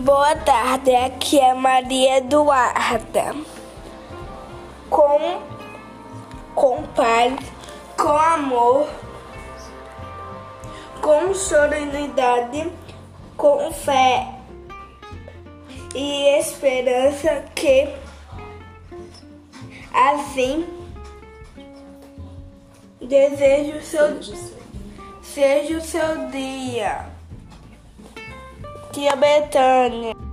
Boa tarde, aqui é Maria Eduarda. Com, com paz, com amor, com solenidade, com fé e esperança que assim desejo seu, seja o seu dia. Tia Betânia.